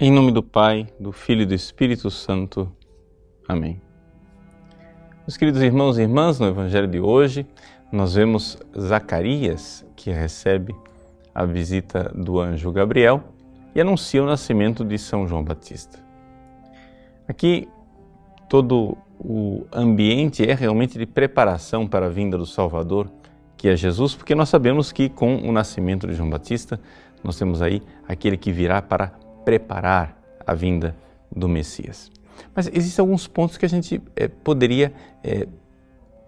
Em nome do Pai, do Filho e do Espírito Santo. Amém. Meus queridos irmãos e irmãs, no Evangelho de hoje, nós vemos Zacarias, que recebe a visita do anjo Gabriel e anuncia o nascimento de São João Batista. Aqui, todo o ambiente é realmente de preparação para a vinda do Salvador, que é Jesus, porque nós sabemos que com o nascimento de João Batista, nós temos aí aquele que virá para preparar a vinda do Messias. Mas existem alguns pontos que a gente é, poderia é,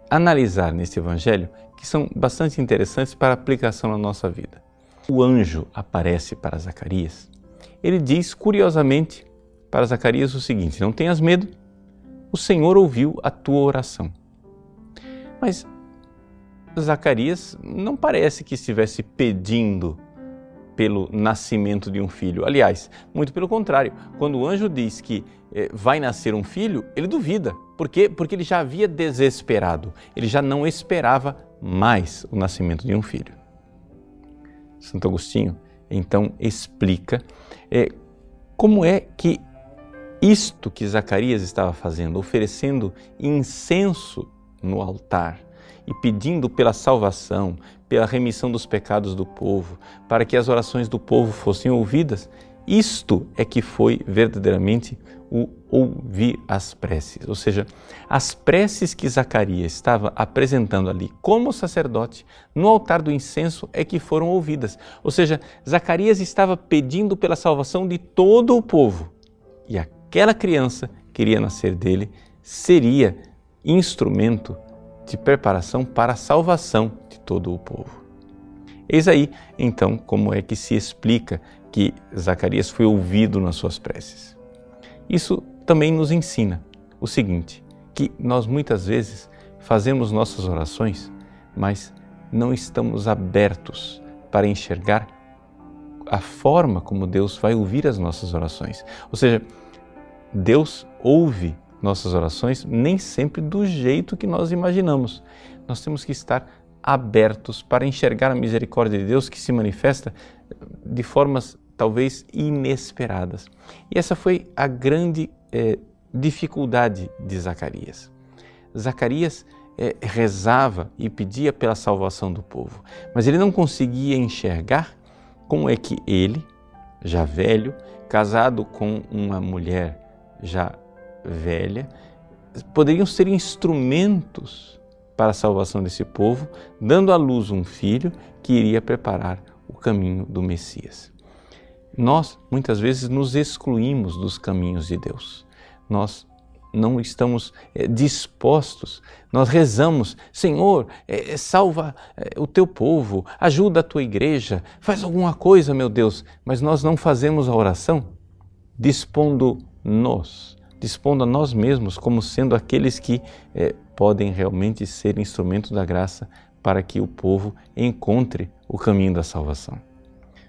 analisar nesse Evangelho que são bastante interessantes para aplicação na nossa vida. O anjo aparece para Zacarias. Ele diz curiosamente para Zacarias o seguinte: Não tenhas medo, o Senhor ouviu a tua oração. Mas Zacarias não parece que estivesse pedindo pelo nascimento de um filho. Aliás, muito pelo contrário, quando o anjo diz que eh, vai nascer um filho, ele duvida. Por quê? Porque ele já havia desesperado, ele já não esperava mais o nascimento de um filho. Santo Agostinho então explica eh, como é que isto que Zacarias estava fazendo, oferecendo incenso no altar, e pedindo pela salvação, pela remissão dos pecados do povo, para que as orações do povo fossem ouvidas, isto é que foi verdadeiramente o ouvir as preces. Ou seja, as preces que Zacarias estava apresentando ali como sacerdote no altar do incenso é que foram ouvidas. Ou seja, Zacarias estava pedindo pela salvação de todo o povo. E aquela criança que iria nascer dele seria instrumento de preparação para a salvação de todo o povo. Eis aí, então, como é que se explica que Zacarias foi ouvido nas suas preces. Isso também nos ensina o seguinte: que nós muitas vezes fazemos nossas orações, mas não estamos abertos para enxergar a forma como Deus vai ouvir as nossas orações. Ou seja, Deus ouve nossas orações nem sempre do jeito que nós imaginamos. Nós temos que estar abertos para enxergar a misericórdia de Deus que se manifesta de formas talvez inesperadas. E essa foi a grande eh, dificuldade de Zacarias. Zacarias eh, rezava e pedia pela salvação do povo, mas ele não conseguia enxergar como é que ele, já velho, casado com uma mulher já velha, poderiam ser instrumentos para a salvação desse povo, dando à luz um filho que iria preparar o caminho do Messias. Nós, muitas vezes, nos excluímos dos caminhos de Deus. Nós não estamos é, dispostos. Nós rezamos, Senhor, é, salva é, o teu povo, ajuda a tua igreja, faz alguma coisa, meu Deus, mas nós não fazemos a oração dispondo-nos dispondo a nós mesmos como sendo aqueles que é, podem realmente ser instrumento da graça para que o povo encontre o caminho da salvação.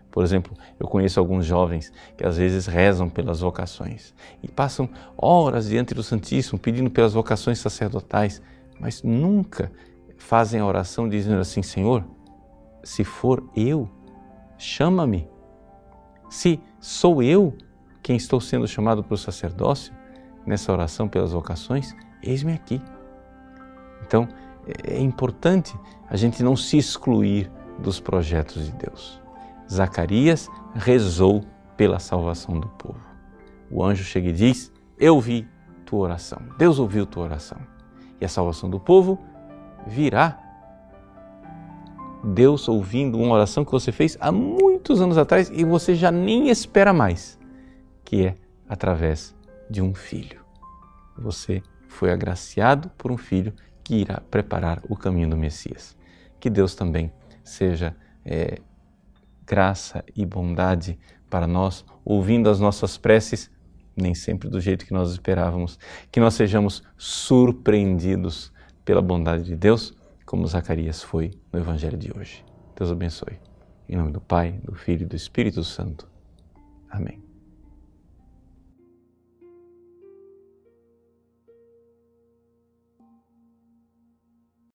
Por exemplo, eu conheço alguns jovens que às vezes rezam pelas vocações e passam horas diante do Santíssimo pedindo pelas vocações sacerdotais, mas nunca fazem a oração dizendo assim: Senhor, se for eu, chama-me. Se sou eu quem estou sendo chamado para o sacerdócio, nessa oração pelas vocações, eis-me aqui. Então, é importante a gente não se excluir dos projetos de Deus. Zacarias rezou pela salvação do povo. O anjo chega e diz: Eu vi tua oração. Deus ouviu tua oração. E a salvação do povo virá. Deus ouvindo uma oração que você fez há muitos anos atrás e você já nem espera mais, que é através de um filho. Você foi agraciado por um filho que irá preparar o caminho do Messias. Que Deus também seja é, graça e bondade para nós, ouvindo as nossas preces, nem sempre do jeito que nós esperávamos, que nós sejamos surpreendidos pela bondade de Deus, como Zacarias foi no Evangelho de hoje. Deus abençoe. Em nome do Pai, do Filho e do Espírito Santo. Amém.